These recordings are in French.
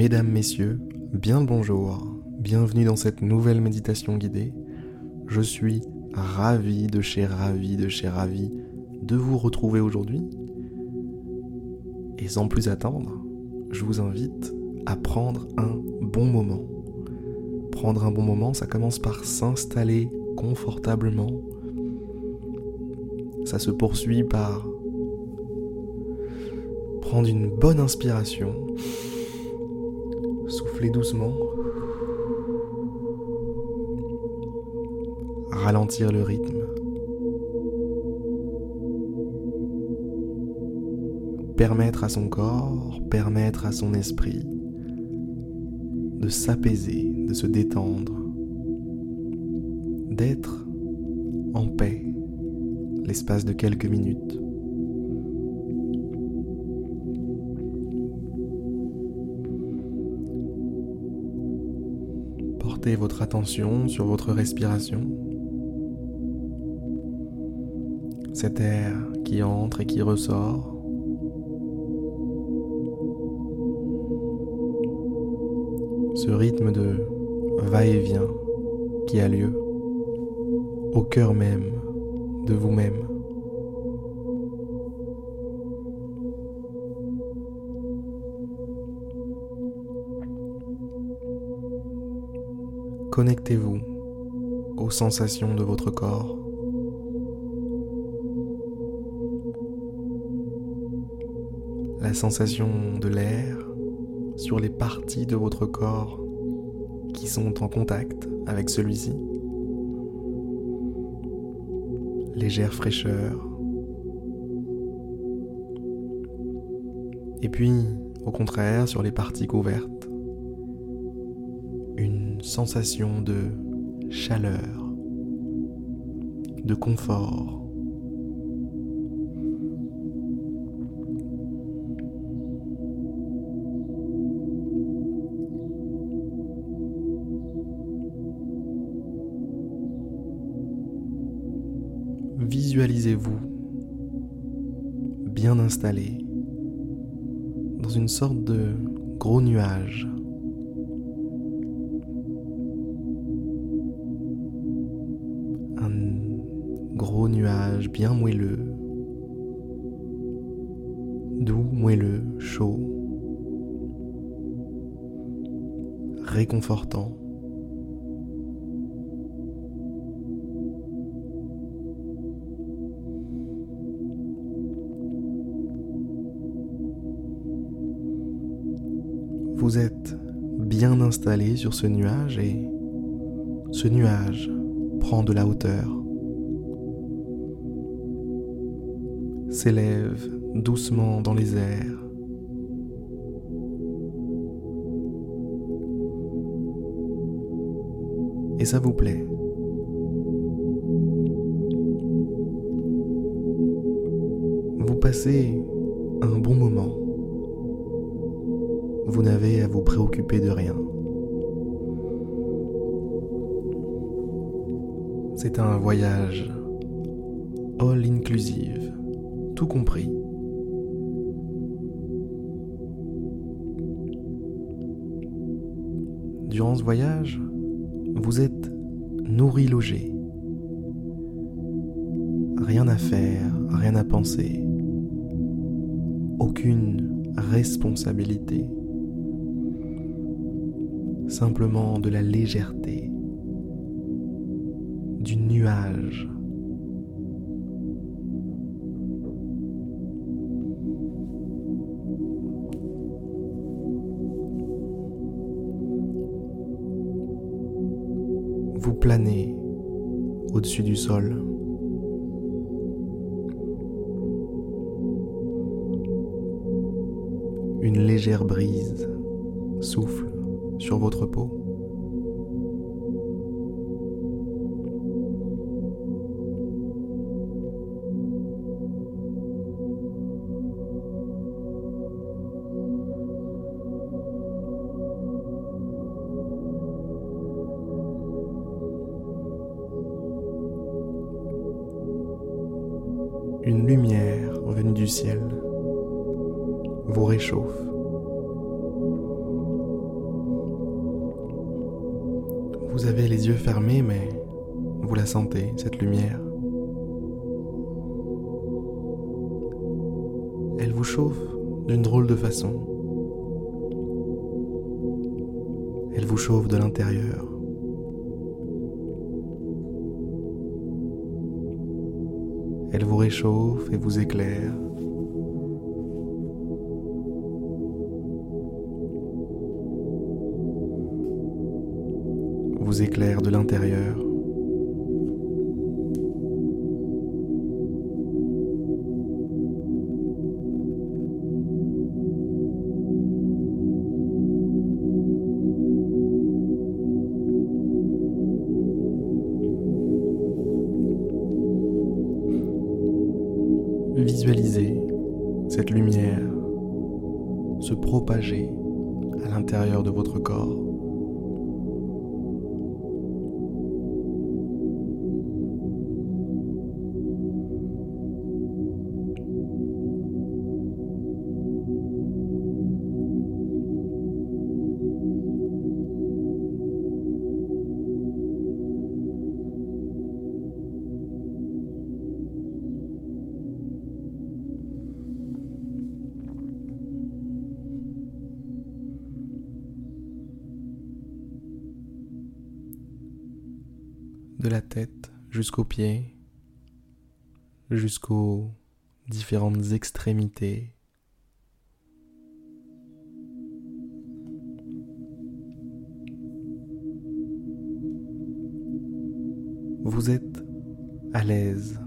Mesdames, Messieurs, bien le bonjour, bienvenue dans cette nouvelle méditation guidée. Je suis ravi de chez ravi de chez ravi de vous retrouver aujourd'hui. Et sans plus attendre, je vous invite à prendre un bon moment. Prendre un bon moment, ça commence par s'installer confortablement. Ça se poursuit par prendre une bonne inspiration, doucement, ralentir le rythme, permettre à son corps, permettre à son esprit de s'apaiser, de se détendre, d'être en paix l'espace de quelques minutes. Votre attention sur votre respiration. Cet air qui entre et qui ressort. Ce rythme de va-et-vient qui a lieu au cœur même de vous-même. Connectez-vous aux sensations de votre corps. La sensation de l'air sur les parties de votre corps qui sont en contact avec celui-ci. Légère fraîcheur. Et puis, au contraire, sur les parties couvertes, sensation de chaleur, de confort. Visualisez-vous bien installé dans une sorte de gros nuage nuage bien moelleux, doux, moelleux, chaud, réconfortant. Vous êtes bien installé sur ce nuage et ce nuage prend de la hauteur. S'élève doucement dans les airs. Et ça vous plaît? Vous passez un bon moment. Vous n'avez à vous préoccuper de rien. C'est un voyage all inclusive tout compris. Durant ce voyage, vous êtes nourri logé. Rien à faire, rien à penser. Aucune responsabilité. Simplement de la légèreté, du nuage vous planez au-dessus du sol. Une légère brise souffle sur votre peau. Vous avez les yeux fermés, mais vous la sentez, cette lumière. Elle vous chauffe d'une drôle de façon. Elle vous chauffe de l'intérieur. Elle vous réchauffe et vous éclaire Vous éclaire de l'intérieur. Visualisez cette lumière se propager à l'intérieur de votre corps. De la tête jusqu'aux pieds, jusqu'aux différentes extrémités. Vous êtes à l'aise.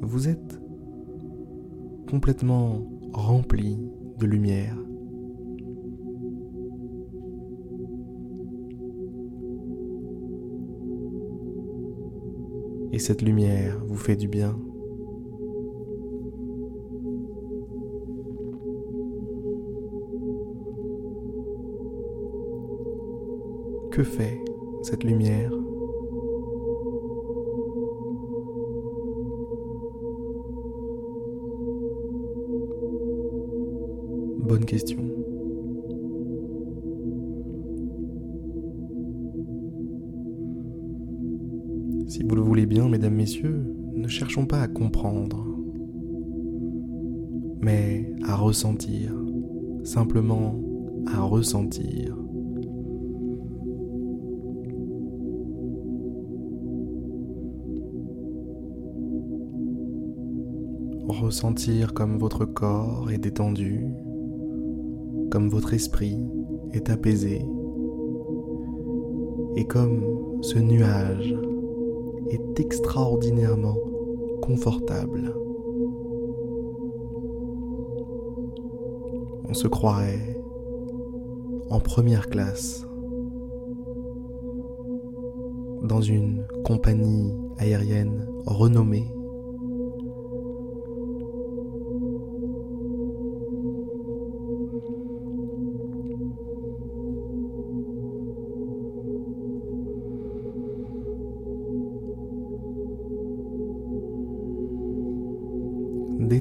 Vous êtes complètement rempli de lumière. Et cette lumière vous fait du bien. Que fait cette lumière? Bonne question. Mesdames, messieurs, ne cherchons pas à comprendre, mais à ressentir, simplement à ressentir. Ressentir comme votre corps est détendu, comme votre esprit est apaisé, et comme ce nuage est extraordinairement confortable. On se croirait en première classe dans une compagnie aérienne renommée.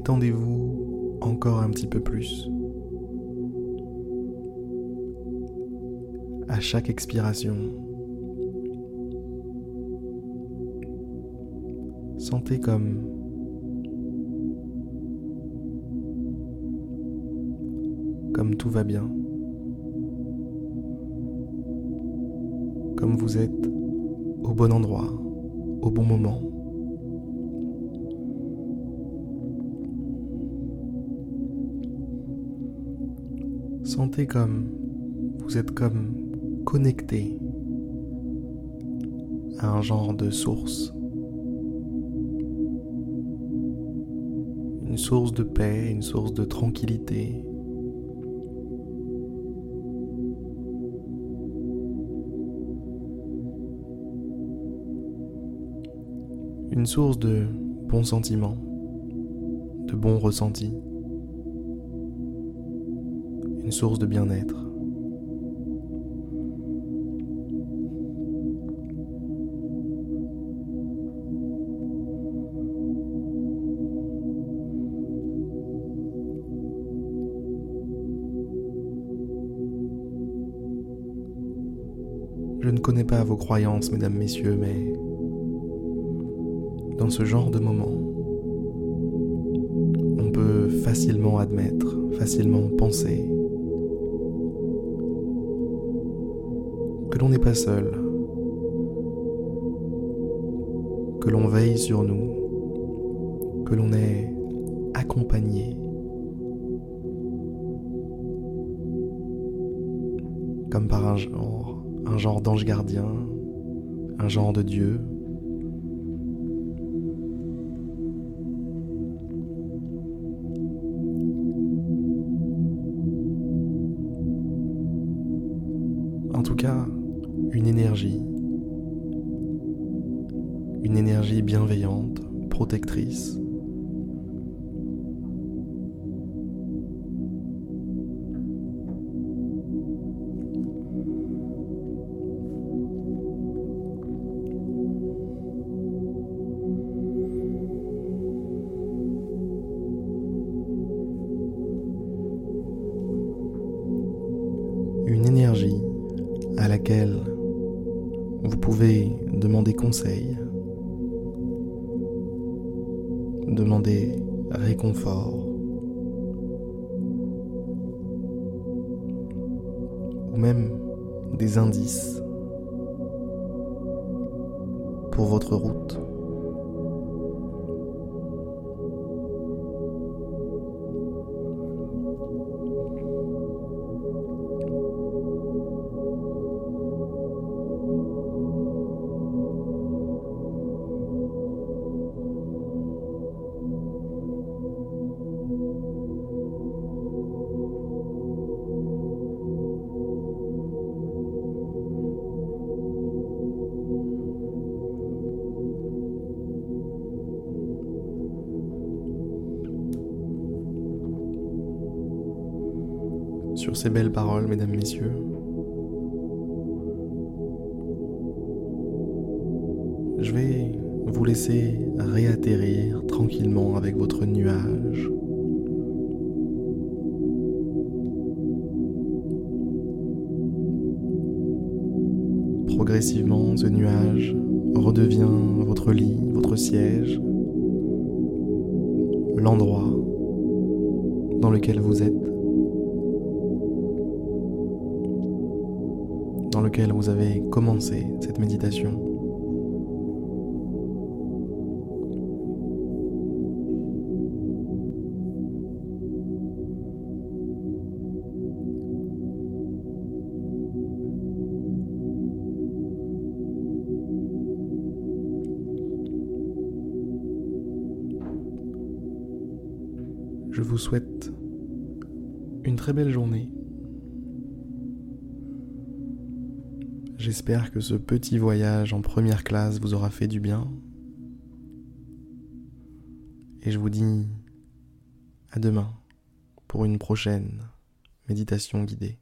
Détendez-vous encore un petit peu plus. À chaque expiration, sentez comme comme tout va bien. Comme vous êtes au bon endroit, au bon moment. Sentez comme vous êtes comme connecté à un genre de source. Une source de paix, une source de tranquillité. Une source de bons sentiments, de bons ressentis source de bien-être. Je ne connais pas vos croyances, mesdames, messieurs, mais dans ce genre de moment, on peut facilement admettre, facilement penser que l'on n'est pas seul, que l'on veille sur nous, que l'on est accompagné. Comme par un genre, un genre d'ange gardien, un genre de Dieu, en tout cas une énergie, une énergie bienveillante, protectrice. Demander réconfort, ou même des indices pour votre route. Sur ces belles paroles, mesdames, messieurs. Je vais vous laisser réatterrir tranquillement avec votre nuage. Progressivement, ce nuage redevient votre lit, votre siège, l'endroit dans lequel vous êtes. Dans lequel vous avez commencé cette méditation. Je vous souhaite une très belle journée J'espère que ce petit voyage en première classe vous aura fait du bien. Et je vous dis à demain pour une prochaine méditation guidée.